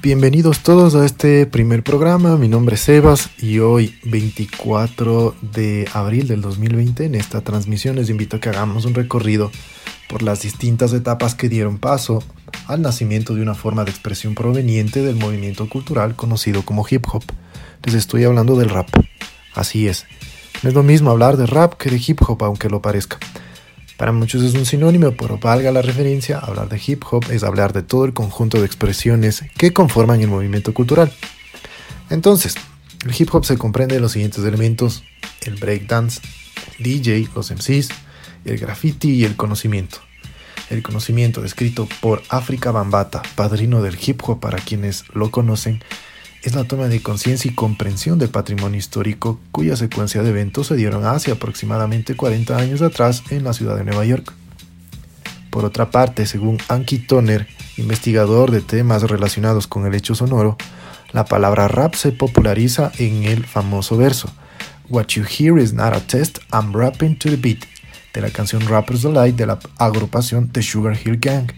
Bienvenidos todos a este primer programa. Mi nombre es Sebas y hoy 24 de abril del 2020 en esta transmisión les invito a que hagamos un recorrido por las distintas etapas que dieron paso al nacimiento de una forma de expresión proveniente del movimiento cultural conocido como hip hop. Les estoy hablando del rap. Así es. No es lo mismo hablar de rap que de hip hop, aunque lo parezca. Para muchos es un sinónimo, pero valga la referencia, hablar de hip hop es hablar de todo el conjunto de expresiones que conforman el movimiento cultural. Entonces, el hip hop se comprende de los siguientes elementos, el breakdance, el DJ, los MCs, el graffiti y el conocimiento. El conocimiento descrito por África Bambata, padrino del hip hop para quienes lo conocen, es la toma de conciencia y comprensión del patrimonio histórico cuya secuencia de eventos se dieron hace aproximadamente 40 años atrás en la ciudad de Nueva York. Por otra parte, según Anki Toner, investigador de temas relacionados con el hecho sonoro, la palabra rap se populariza en el famoso verso What you hear is not a test, I'm rapping to the beat, de la canción Rapper's Delight de la agrupación The Sugar Hill Gang,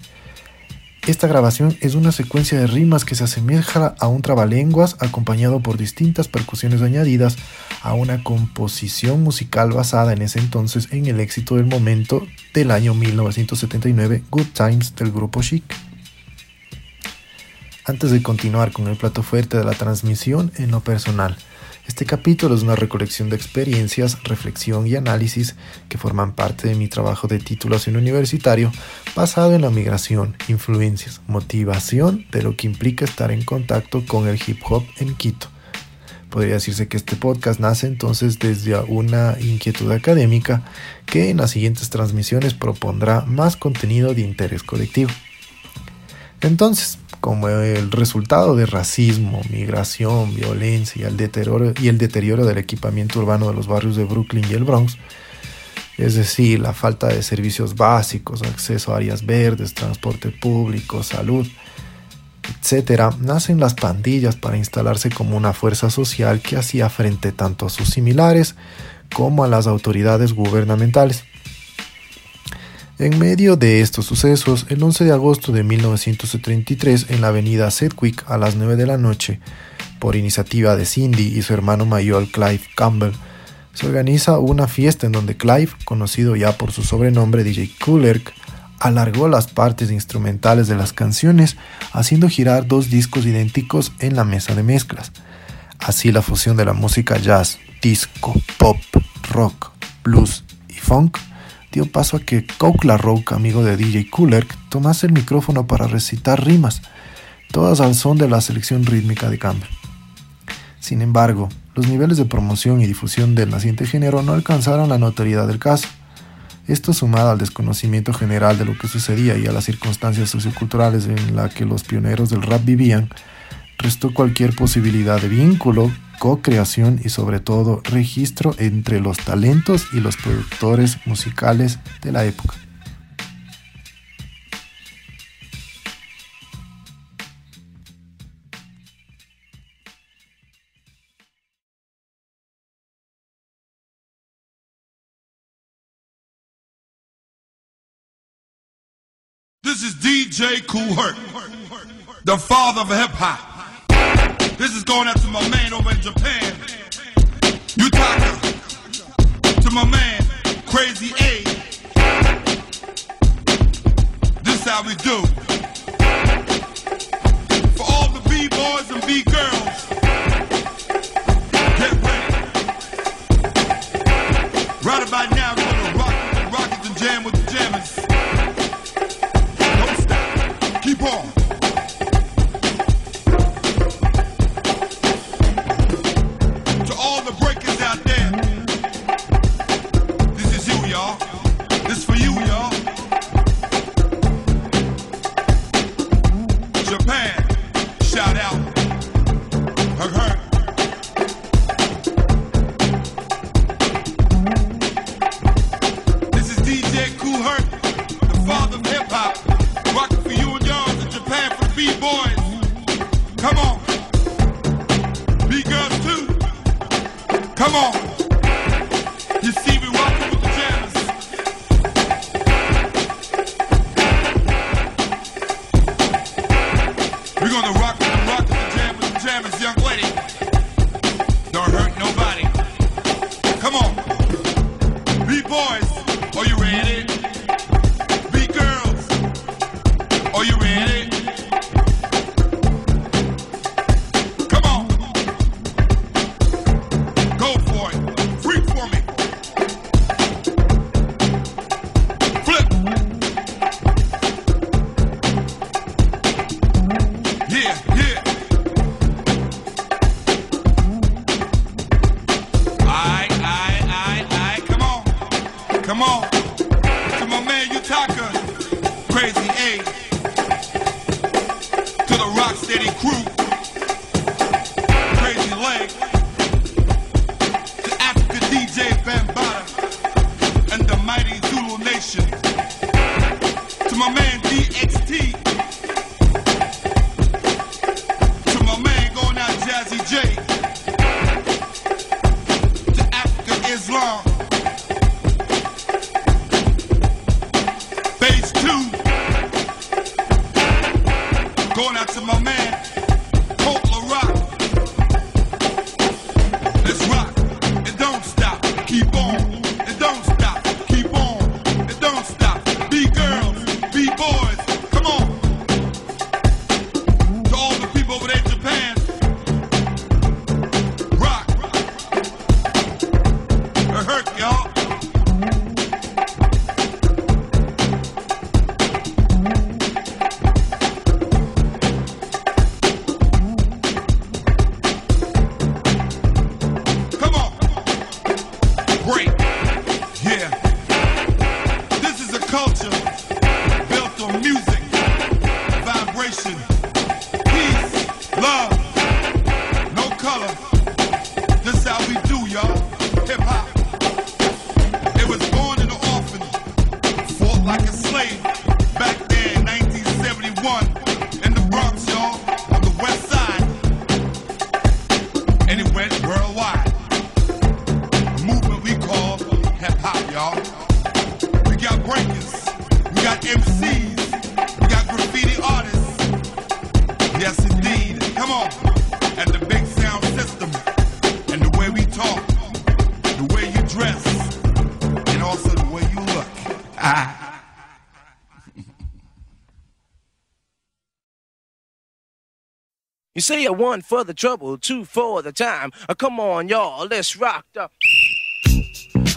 esta grabación es una secuencia de rimas que se asemeja a un trabalenguas acompañado por distintas percusiones añadidas a una composición musical basada en ese entonces en el éxito del momento del año 1979 Good Times del grupo Chic. Antes de continuar con el plato fuerte de la transmisión en lo personal, este capítulo es una recolección de experiencias, reflexión y análisis que forman parte de mi trabajo de titulación universitario basado en la migración, influencias, motivación de lo que implica estar en contacto con el hip hop en Quito. Podría decirse que este podcast nace entonces desde una inquietud académica que en las siguientes transmisiones propondrá más contenido de interés colectivo. Entonces, como el resultado de racismo, migración, violencia y el, deterioro, del equipamiento urbano de los barrios de Brooklyn y el Bronx, es decir, la falta de servicios básicos, acceso a áreas verdes, transporte público, salud, etc., nacen las pandillas para instalarse como una fuerza social que hacía frente tanto a sus similares como a las autoridades gubernamentales. En medio de estos sucesos, el 11 de agosto de 1973, en la avenida Sedgwick a las 9 de la noche, por iniciativa de Cindy y su hermano mayor Clive Campbell, se organiza una fiesta en donde Clive, conocido ya por su sobrenombre DJ Coolerk, alargó las partes instrumentales de las canciones, haciendo girar dos discos idénticos en la mesa de mezclas. Así la fusión de la música jazz, disco, pop, rock, blues y funk dio paso a que LaRoque, amigo de DJ Cooler, tomase el micrófono para recitar rimas, todas al son de la selección rítmica de Campbell. Sin embargo, los niveles de promoción y difusión del naciente género no alcanzaron la notoriedad del caso. Esto sumado al desconocimiento general de lo que sucedía y a las circunstancias socioculturales en las que los pioneros del rap vivían, restó cualquier posibilidad de vínculo co-creación y sobre todo registro entre los talentos y los productores musicales de la época. This is DJ Kool Herc, the father of hip hop. This is going out to my man over in Japan. Utaka. To my man, Crazy A. This how we do. For all the B-boys and B-girls. Get ready. Right about now, we're gonna rock with the rockets and jam with the jammers. Don't stop. Keep on. boys. Are you ready? You say a one for the trouble, two for the time. Uh, come on, y'all, let's rock the.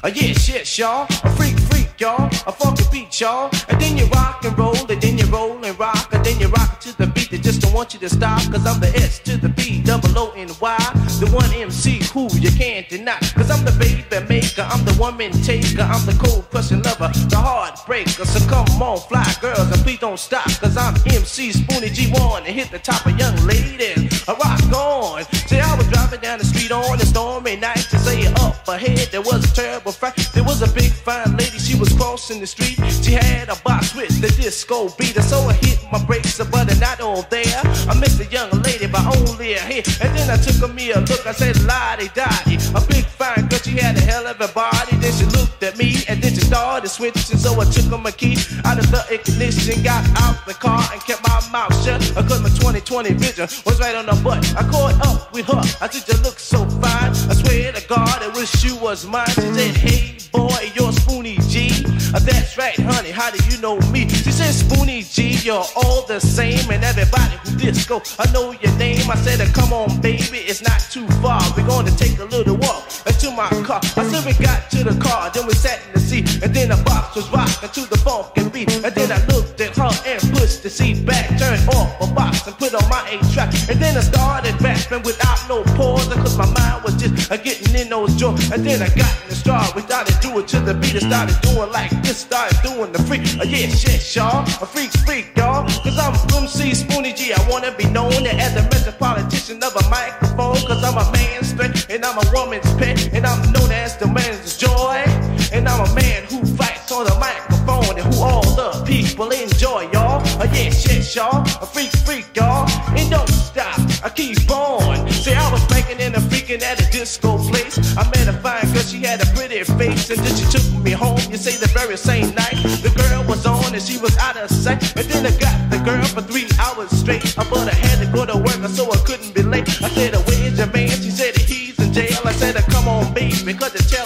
Uh, yes, yes, y'all. Freak, y'all. A funky beat, y'all. And then you rock and roll, and then you roll and rock, and then you rock to the beat. They just don't want you to stop, cause I'm the S to the B, double O and Y. The one MC who you can't deny. Cause I'm the baby maker, I'm the woman taker, I'm the cold crushing lover, the heartbreaker. So come on, fly girls, and please don't stop, cause I'm MC Spoonie G1 and hit the top of young ladies. I rock on. See, I was driving down the street on a stormy night to say up ahead there was a terrible fight. There was a big fine lady, she was crossing the street. She had a box with the disco beat, and so I hit my brakes, but they're not all there. I missed the young lady by only a hit. and then I took a me a look. I said, Lottie Dottie, a big fine girl, she had a hell of a body. Then she looked at me, and then she started switching, so I took my key out of the ignition, got out the car, and kept my mouth shut. I cause my 2020 vision was right on the butt. I caught up with her. I said, You look so fine. I swear to God, I wish you was mine. She said, Hey, boy, you're Spoonie G. Uh, That's right, honey. How do you know me? She said, Spoonie G, you're all the same. And everybody who disco, I know your name. I said, Come on, baby, it's not too far. We're going to take a little walk into my car. I said, We got to the car, then we sat in the seat. And then the box was rocking to the funk and beat. And then I looked at her and pushed the seat back, turned off a box and put on my eight track. And then I started rapping without no pause, cause my mind was just uh, getting in those joints. And then I got in the start, we started doing to the beat, and started doing like this, started doing the freak. Uh, yeah, shit, y'all, a freak, freak, y'all. Cause I'm MC Spoonie G, I wanna be known as the metropolitan of a microphone. Cause I'm a man's pet, and I'm a woman's pet, and I'm known as the man's joy. And I'm a man who fights on the microphone, and who all the people enjoy, y'all. Uh, yeah, shit, y'all, a freak, freak, y'all. And don't stop, I keep on. See, I was breaking and I'm freaking at a disco place. I met a fine girl, she had a pretty face, and then she took me home. You say the very same night, the girl was on and she was out of sight. And then I got the girl for three hours straight. I But I had to go to work, so I couldn't be late. I said, Where's your man? She said, He's in jail. I said, Come on, baby, cause the tale.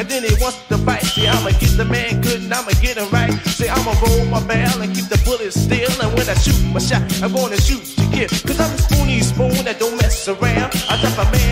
And then he wants to fight, see, I'ma get the man good and I'ma get him right. See, I'ma roll my barrel and keep the bullets still. And when I shoot my shot, I'm gonna shoot to kill. Cause I'm a spoony spoon that don't mess around. I type of man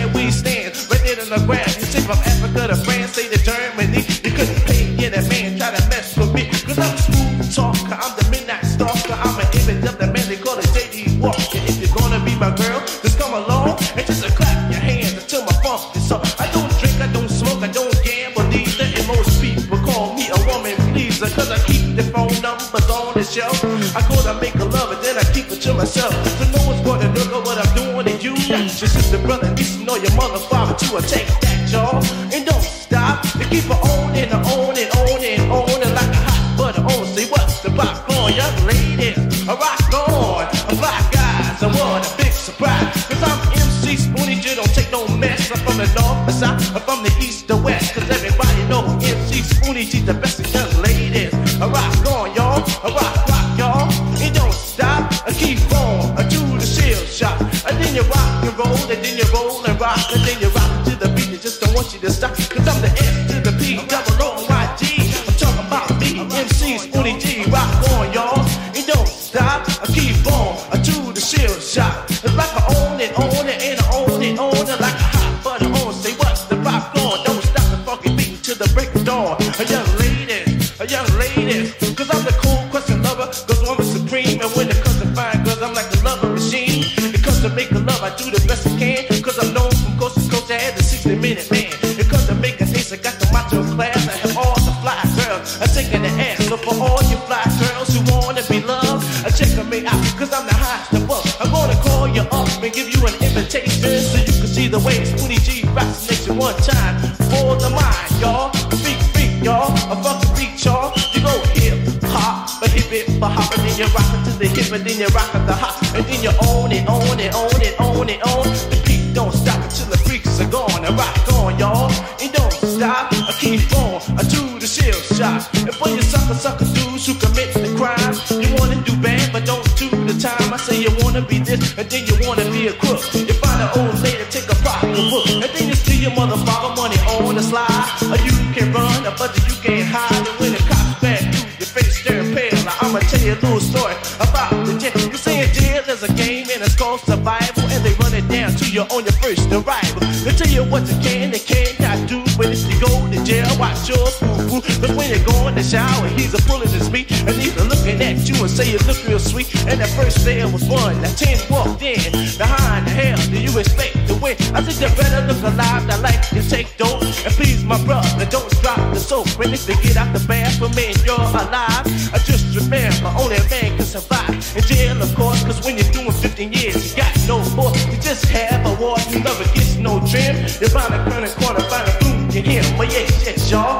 But Cause when you go in the shower, he's a pulling his meat. And he's a looking at you and say you look real sweet. And that first day was one. Now ten walked in. Now how in the hell do you expect to win? I said you better look alive. Now like you take dope. And please my brother, don't drop the soap. When they to get out the bathroom and you're alive. I just remember only a man can survive. In jail, of course, cause when you're doing 15 years, you got no more. You just have a war. You never get no trim. You're bound a corner, find a food You him. But yes, yes, y'all.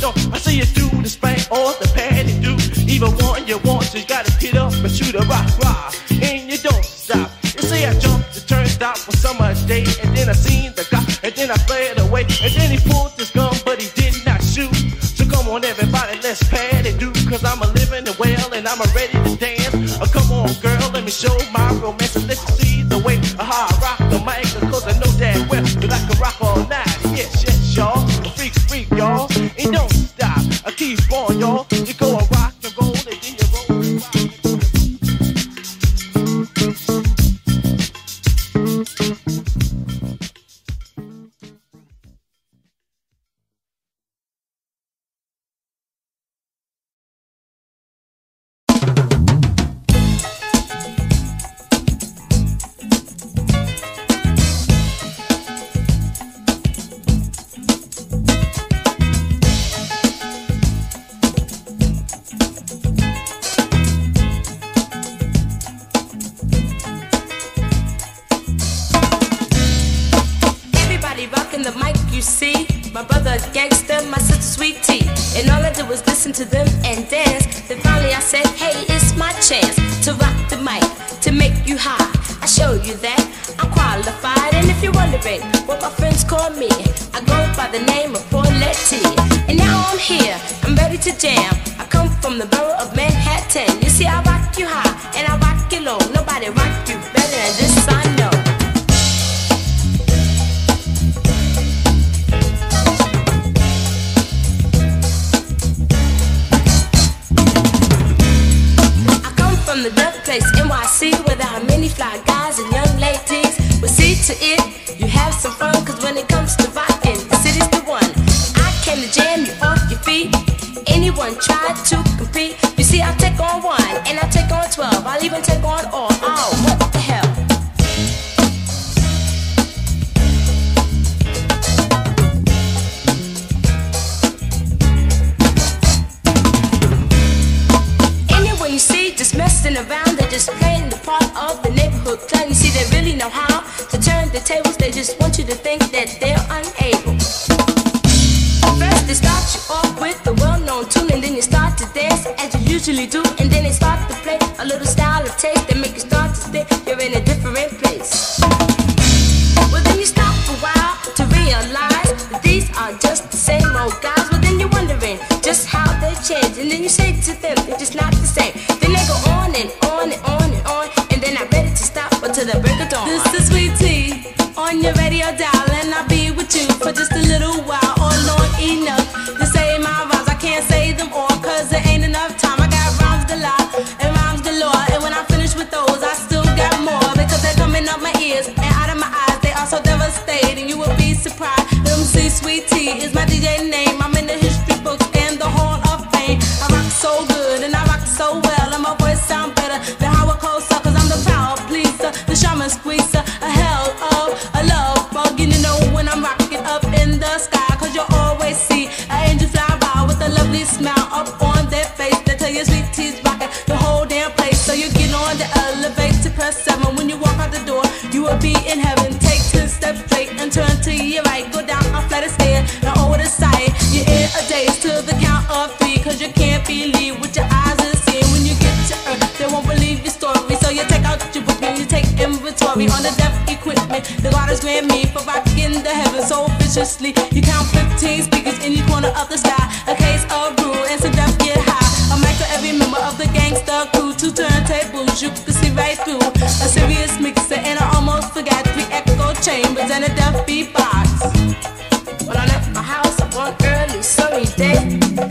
door. I see you through the spank or the panty do. Even one you want, so you gotta get up and shoot a rock, rock. And you don't stop. You see, I jumped the turnstile for summer's day, and then I seen the guy, and then I fled away, and then he pulled his gun, but he did not shoot. So come on, everybody, let's panty do, cause I'm a living and well, and I'm a ready to dance. Oh, come on, girl, let me show my romance. by the name of Pauletti. And now I'm here, I'm ready to jam. I come from the borough of Manhattan. You see, I rock you high and I rock you low. Nobody rock you better than this I know. I come from the birthplace NYC, where there are many fly guys and young ladies. We see to it I take on one, and I take on twelve. I'll even take on all. Oh. life change, and then you say to them, they're just not the same. Then they go on and on and on and on, and then I bet ready to stop until the break of dawn. This is Sweet Tea on your radio dial, and I'll be with you for just a viciously. You count 15 speakers in each corner of the sky. A case of rule and some death get high. A mic for every member of the gangster crew. Two turntables you can see right through. A serious mixer and I almost forgot three echo chambers and a deaf beatbox. When I left my house on one early sunny day.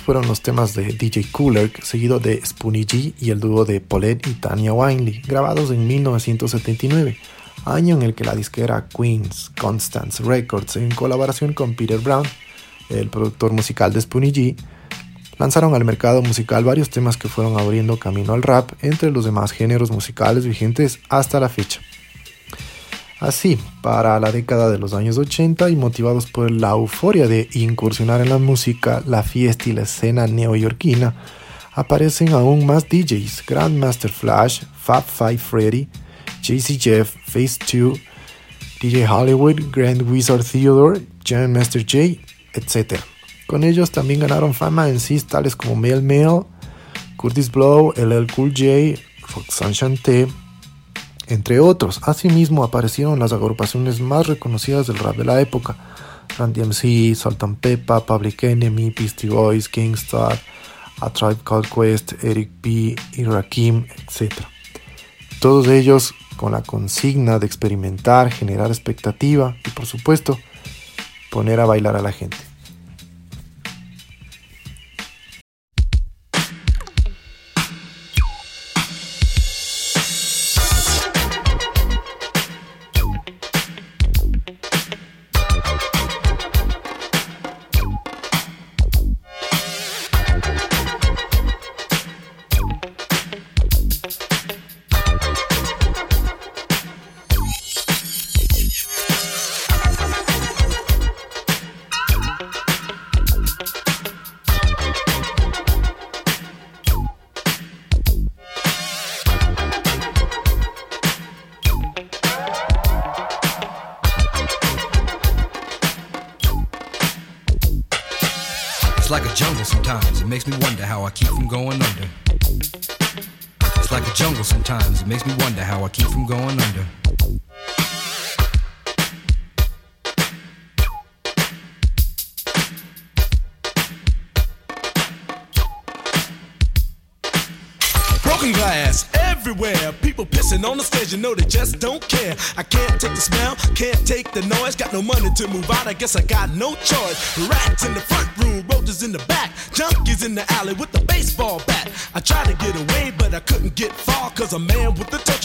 Fueron los temas de DJ Cooler, seguido de Spoonie G y el dúo de Paulette y Tanya Winley, grabados en 1979, año en el que la disquera Queens Constance Records, en colaboración con Peter Brown, el productor musical de Spoonie G, lanzaron al mercado musical varios temas que fueron abriendo camino al rap entre los demás géneros musicales vigentes hasta la fecha. Así, para la década de los años 80 y motivados por la euforia de incursionar en la música, la fiesta y la escena neoyorquina, aparecen aún más DJs, Grandmaster Flash, Fab Five Freddy, JC Jeff, Phase 2, DJ Hollywood, Grand Wizard Theodore, Jam Master J, etc. Con ellos también ganaron fama en sí tales como Mel Mel, Curtis Blow, LL Cool J, Roxanne Chanté, entre otros. Asimismo aparecieron las agrupaciones más reconocidas del rap de la época, Run DMC, Sultan Peppa, Public Enemy, Beastie Boys, Kingstar, A Tribe Called Quest, Eric B y Rakim, etc. Todos ellos con la consigna de experimentar, generar expectativa y por supuesto poner a bailar a la gente. It makes me wonder how I keep from going under. Broken glass everywhere. People pissing on the stage, you know they just don't care. I can't take the smell, can't take the noise. Got no money to move out, I guess I got no choice. Rats in the front room, roaches in the back, junkies in the alley with the baseball bat. I tried to get away, but I couldn't get far, cause a man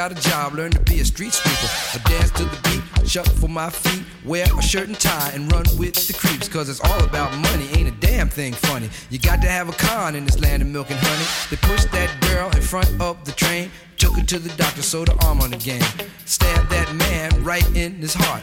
Got a job, learn to be a street sweeper. I dance to the beat, shuffle for my feet, wear a shirt and tie, and run with the creeps. Cause it's all about money, ain't a damn thing funny. You got to have a con in this land of milk and honey. They pushed that girl in front of the train, took her to the doctor, sewed her arm on the game. Stabbed that man right in his heart.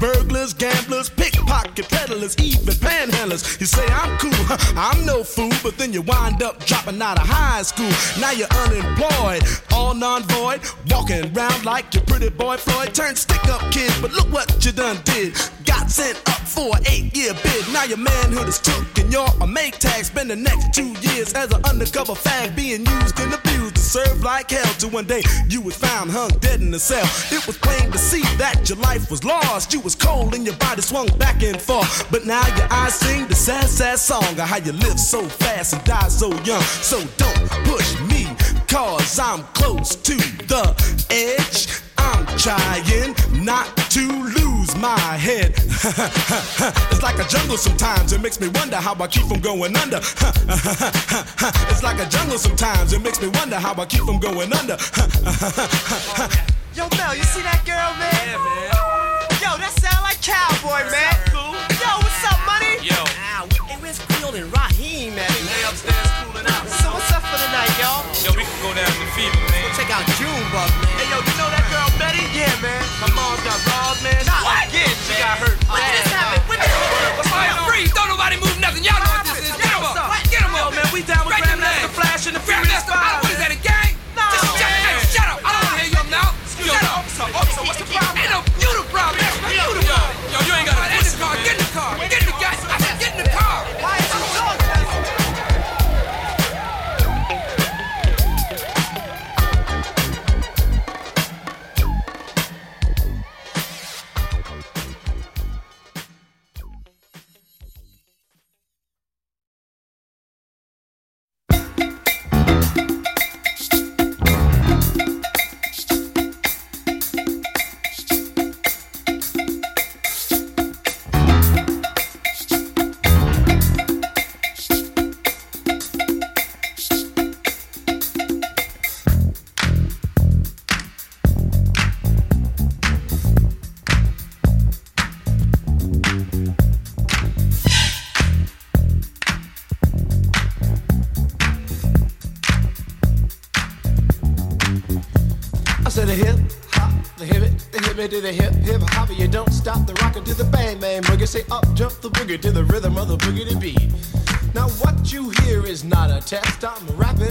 burglars, gamblers, pickpocket peddlers, even panhandlers. You say I'm cool, I'm no fool, but then you wind up dropping out of high school. Now you're unemployed, all non-void, walking around like your pretty boy Floyd. Turned stick-up kid, but look what you done did. Got sent up for an eight-year bid. Now your manhood is took and you're a make tag. Spend the next two years as an undercover fag, being used and abused to serve like hell. Till one day you was found hung dead in a cell. It was plain to see that your life was lost. You was cold and your body swung back and forth. But now your eyes sing the sad, sad song of how you live so fast and die so young. So don't push me, cause I'm close to the edge. I'm trying not to lose my head. it's like a jungle sometimes, it makes me wonder how I keep from going under. it's like a jungle sometimes, it makes me wonder how I keep from going under. Yo, Mel, you see that girl, man? Yeah, man. Yo, that sound like cowboy, man. Cool. Yo, what's up, money? Yo. Ah, hey, where's Creole and Raheem, man? They upstairs cooling out. So what's up for the night, y'all? Yo, we can go down to Fever, man. Go Check out Junebug, man. My mom's got robbed, man. Not What? again. She got hurt. Bad, to the hip hip hop. You don't stop the rocker to the bang bang boogie. Say up jump the boogie to the rhythm of the boogie to beat. Now what you hear is not a test. I'm rapping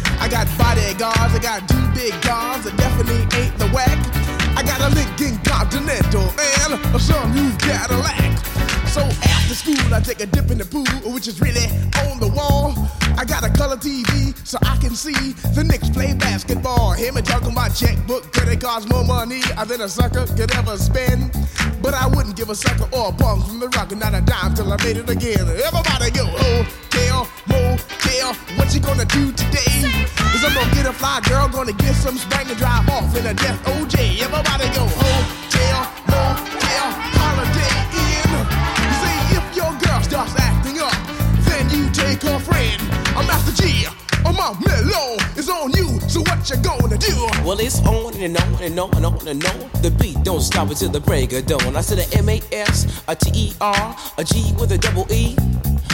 I got bodyguards, I got two big cars that definitely ain't the whack. I got a Lincoln Continental and a some new Cadillac. So after school, I take a dip in the pool, which is really on the wall. I got a color TV so I can see the Knicks play basketball. Him and talking about checkbook, credit cards, more money I than a sucker could ever spend? But I wouldn't give a sucker or a punk from the rock, and not a dime till I made it again. Everybody go, hotel, motel, what you gonna do today? Is I'm gonna get a fly girl, gonna get some spank and drive off in a death. Everybody go, hotel, motel, holiday inn. You see, if your girl starts acting up, then you take her friend. I'm Master Gee. Oh, my is on you, so what you gonna do? Well, it's on and on and on and on and on. The beat don't stop until the break of dawn. I said a M A S, a T E R, a G with a double E.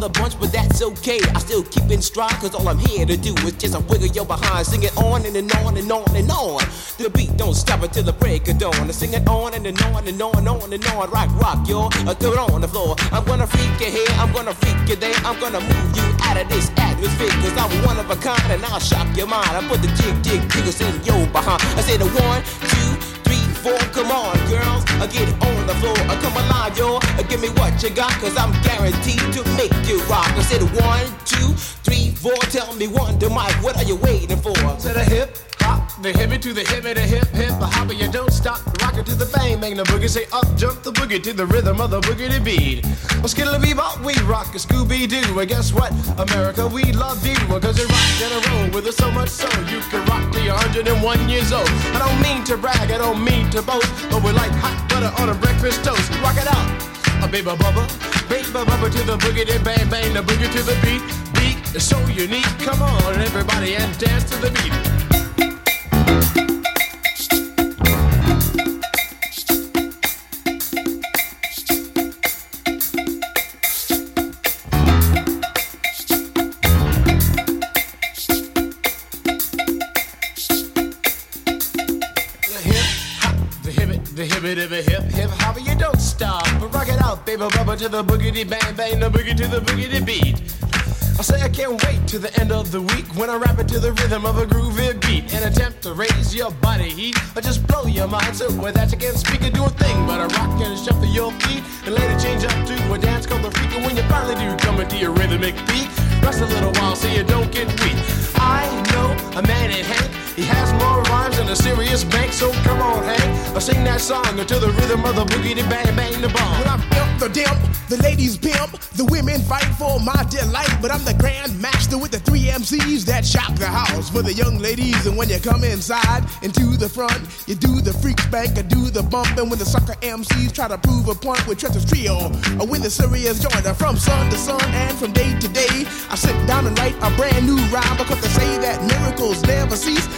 the bunch, but that's okay. I still keep in stride, cause all I'm here to do is just a wiggle your behind. Sing it on and, and on and on and on. The beat don't stop until the break of dawn. I sing it on and, and on and on and on and on. Rock, rock, y'all. Uh, throw it on the floor. I'm gonna freak you here, I'm gonna freak you there. I'm gonna move you out of this atmosphere, cause I'm one of a kind and I'll shock your mind. I put the jig, jig, jiggles in your behind. I say the one, two, three, four. Come on, girls, I get it on the. I come alive, yo. Uh, Give me what you got, cause I'm guaranteed to make you rock. I said one, two, three, four. Tell me one, to Mike, what are you waiting for? To the hip hop, the hippie to the hippie, the hip hip, the hopper, you don't stop. Rock it to the bang, bang the boogie. Say up, jump the boogie to the rhythm of the boogie to beat. Well, skittle bebop, we rock a Scooby Doo. And guess what? America, we love you. Cause you rock in a row with us so much so you can rock till you're 101 years old. I don't mean to brag, I don't mean to boast, but we're like hot butter on a breakfast toast. Rock it out. A baby bubba, baby bubba to the boogie, then bang bang the boogie to the beat. Beat is so unique. Come on, everybody, and dance to the beat. Hip it, hip hip hop, you don't stop. But rock it out, baby, bubba to the boogity bang bang, the boogie to the boogity beat. I say I can't wait to the end of the week when I rap it to the rhythm of a groovy beat. and attempt to raise your body heat or just blow your mind so that you can't speak or do a thing but a rock and shuffle your feet and later change up to a dance called the freak. And when you finally do come into your rhythmic beat, rest a little while so you don't get weak. I know a man in Hank. He has more rhymes than a serious bank, so come on, Hank. I sing that song until the rhythm of the boogie, the bang, bang, the bomb. When I'm imp, the dimp, the ladies pimp, the women fight for my delight. But I'm the grand master with the three MCs that shock the house for the young ladies. And when you come inside into the front, you do the freak spank, I do the bump. And when the sucker MCs try to prove a point with Trent's trio, or when the serious joiner from sun to sun and from day to day, I sit down and write a brand new rhyme because they say that miracles never cease.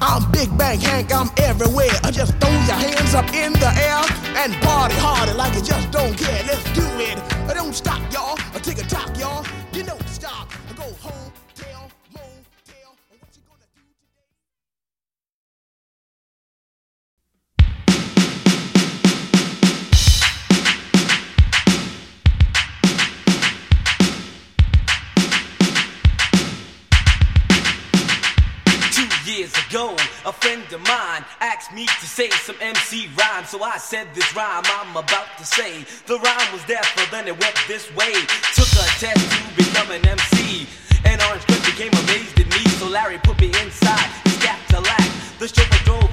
I'm Big Bank Hank, I'm everywhere. I just throw your hands up in the air and party harder like you just don't care. Let's do it. I don't stop, y'all. I take a talk, y'all. Years ago, a friend of mine asked me to say some MC rhyme. So I said this rhyme I'm about to say. The rhyme was there, but then it went this way. Took a test to become an MC. And Orange Cliff became amazed at me. So Larry put me inside his Cadillac. The chauffeur drove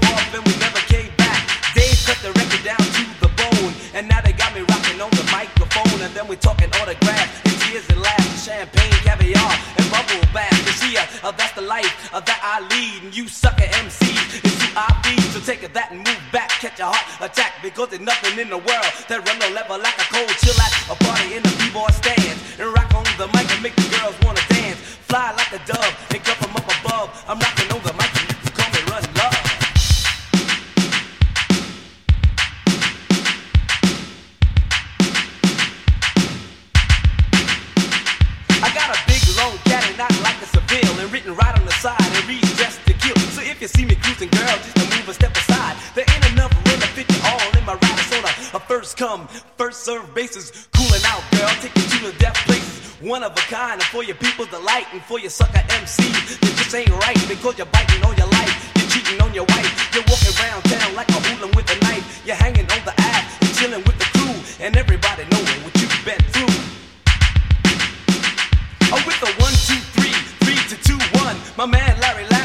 And you sucker MCs is feed. So take that and move back. Catch a heart attack. Because there's nothing in the world that run no level like a your people's delight, and for your sucker MC. it just ain't right because you're biting on your life. You're cheating on your wife. You're walking around town like a hooligan with a knife. You're hanging on the ass and chilling with the crew, and everybody knowing what you've been through. Oh, with the one, two, three, three to two, one. My man Larry Lab,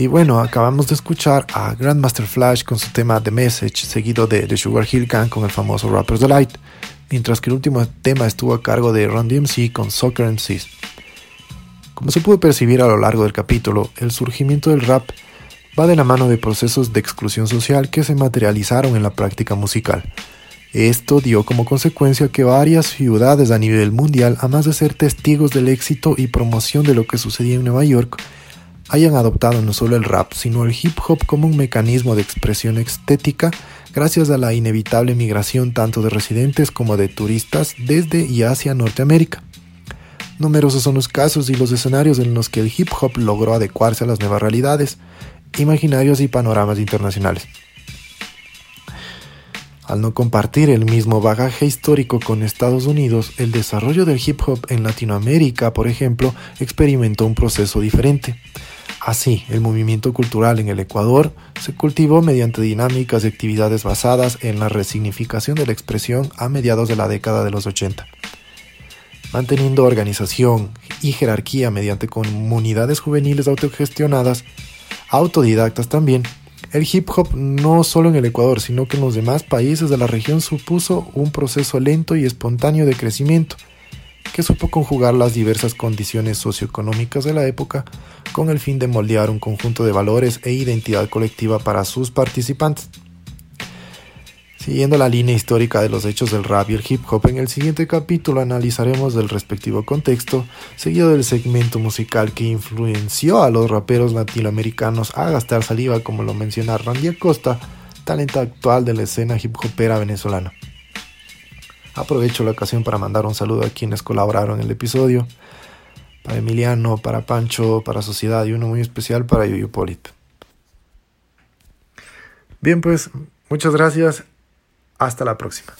Y bueno, acabamos de escuchar a Grandmaster Flash con su tema The Message, seguido de The Sugar Hill Gang con el famoso Rapper's Delight, mientras que el último tema estuvo a cargo de Run DMC con Soccer MCs. Como se pudo percibir a lo largo del capítulo, el surgimiento del rap va de la mano de procesos de exclusión social que se materializaron en la práctica musical. Esto dio como consecuencia que varias ciudades a nivel mundial, además de ser testigos del éxito y promoción de lo que sucedía en Nueva York, hayan adoptado no solo el rap, sino el hip hop como un mecanismo de expresión estética gracias a la inevitable migración tanto de residentes como de turistas desde y hacia Norteamérica. Numerosos son los casos y los escenarios en los que el hip hop logró adecuarse a las nuevas realidades, imaginarios y panoramas internacionales. Al no compartir el mismo bagaje histórico con Estados Unidos, el desarrollo del hip hop en Latinoamérica, por ejemplo, experimentó un proceso diferente. Así, el movimiento cultural en el Ecuador se cultivó mediante dinámicas y actividades basadas en la resignificación de la expresión a mediados de la década de los 80. Manteniendo organización y jerarquía mediante comunidades juveniles autogestionadas, autodidactas también, el hip hop no solo en el Ecuador, sino que en los demás países de la región supuso un proceso lento y espontáneo de crecimiento, que supo conjugar las diversas condiciones socioeconómicas de la época con el fin de moldear un conjunto de valores e identidad colectiva para sus participantes. Siguiendo la línea histórica de los hechos del rap y el hip hop, en el siguiente capítulo analizaremos el respectivo contexto, seguido del segmento musical que influenció a los raperos latinoamericanos a gastar saliva, como lo menciona Randy Acosta, talento actual de la escena hip hopera venezolana. Aprovecho la ocasión para mandar un saludo a quienes colaboraron en el episodio, para Emiliano, para Pancho, para Sociedad y uno muy especial para Yuyupolit. Bien, pues muchas gracias. Hasta la próxima.